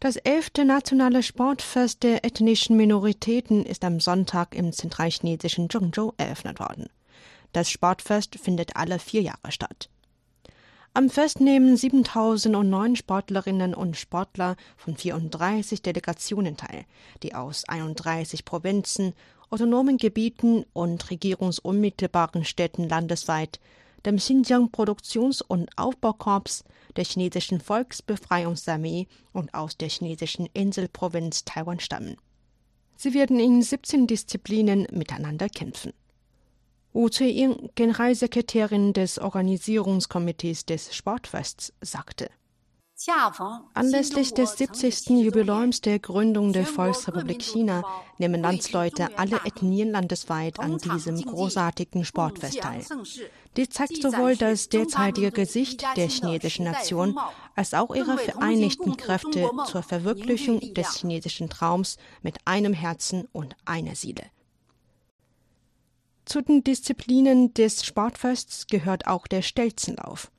Das elfte nationale Sportfest der ethnischen Minoritäten ist am Sonntag im zentralchinesischen Zhengzhou eröffnet worden. Das Sportfest findet alle vier Jahre statt. Am Fest nehmen 7009 Sportlerinnen und Sportler von 34 Delegationen teil, die aus 31 Provinzen, autonomen Gebieten und regierungsunmittelbaren Städten landesweit dem Xinjiang Produktions- und Aufbaukorps, der chinesischen Volksbefreiungsarmee und aus der chinesischen Inselprovinz Taiwan stammen. Sie werden in 17 Disziplinen miteinander kämpfen. Wu Zui-ying, Generalsekretärin des Organisierungskomitees des Sportfests, sagte, Anlässlich des 70. Jubiläums der Gründung der Volksrepublik China nehmen Landsleute aller Ethnien landesweit an diesem großartigen Sportfest teil. Dies zeigt sowohl das derzeitige Gesicht der chinesischen Nation als auch ihre vereinigten Kräfte zur Verwirklichung des chinesischen Traums mit einem Herzen und einer Seele. Zu den Disziplinen des Sportfests gehört auch der Stelzenlauf.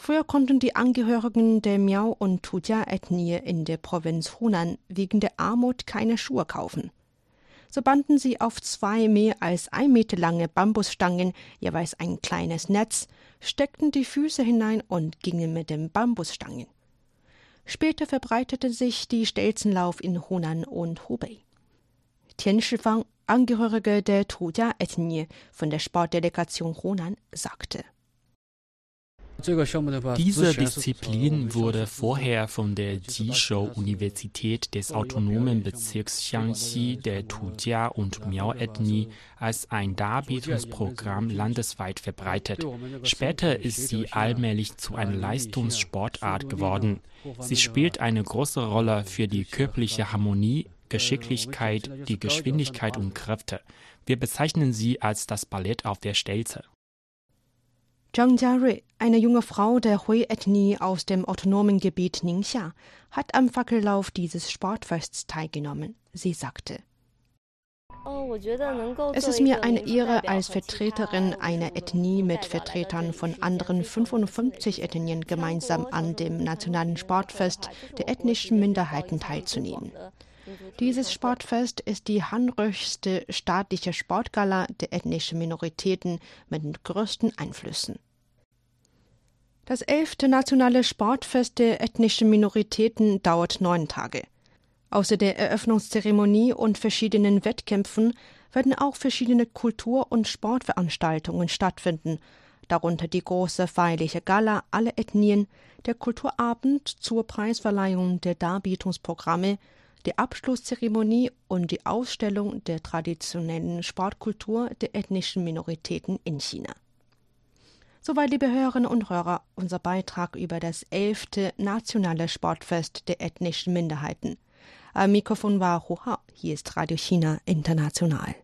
Früher konnten die Angehörigen der Miao- und Tujia-Ethnie in der Provinz Hunan wegen der Armut keine Schuhe kaufen. So banden sie auf zwei mehr als ein Meter lange Bambusstangen jeweils ein kleines Netz, steckten die Füße hinein und gingen mit den Bambusstangen. Später verbreitete sich die Stelzenlauf in Hunan und Hubei. Tian Shifang, Angehörige der Tujia-Ethnie von der Sportdelegation Hunan, sagte. Diese Disziplin wurde vorher von der Jishou-Universität des autonomen Bezirks Xiangxi der Tujia- und Miao-Ethnie als ein Darbietungsprogramm landesweit verbreitet. Später ist sie allmählich zu einer Leistungssportart geworden. Sie spielt eine große Rolle für die körperliche Harmonie, Geschicklichkeit, die Geschwindigkeit und Kräfte. Wir bezeichnen sie als das Ballett auf der Stelze. Zhang Jiarui, eine junge Frau der Hui-Ethnie aus dem autonomen Gebiet Ningxia, hat am Fackellauf dieses Sportfests teilgenommen. Sie sagte, es ist mir eine Ehre, als Vertreterin einer Ethnie mit Vertretern von anderen 55 Ethnien gemeinsam an dem nationalen Sportfest der ethnischen Minderheiten teilzunehmen. Dieses Sportfest ist die handrüchste staatliche Sportgala der ethnischen Minoritäten mit den größten Einflüssen. Das elfte nationale Sportfest der ethnischen Minoritäten dauert neun Tage. Außer der Eröffnungszeremonie und verschiedenen Wettkämpfen werden auch verschiedene Kultur- und Sportveranstaltungen stattfinden, darunter die große feierliche Gala aller Ethnien, der Kulturabend zur Preisverleihung der Darbietungsprogramme, die Abschlusszeremonie und die Ausstellung der traditionellen Sportkultur der ethnischen Minoritäten in China. Soweit, liebe Hörerinnen und Hörer, unser Beitrag über das elfte nationale Sportfest der ethnischen Minderheiten. Am Mikrofon war Hu Hao. Hier ist Radio China International.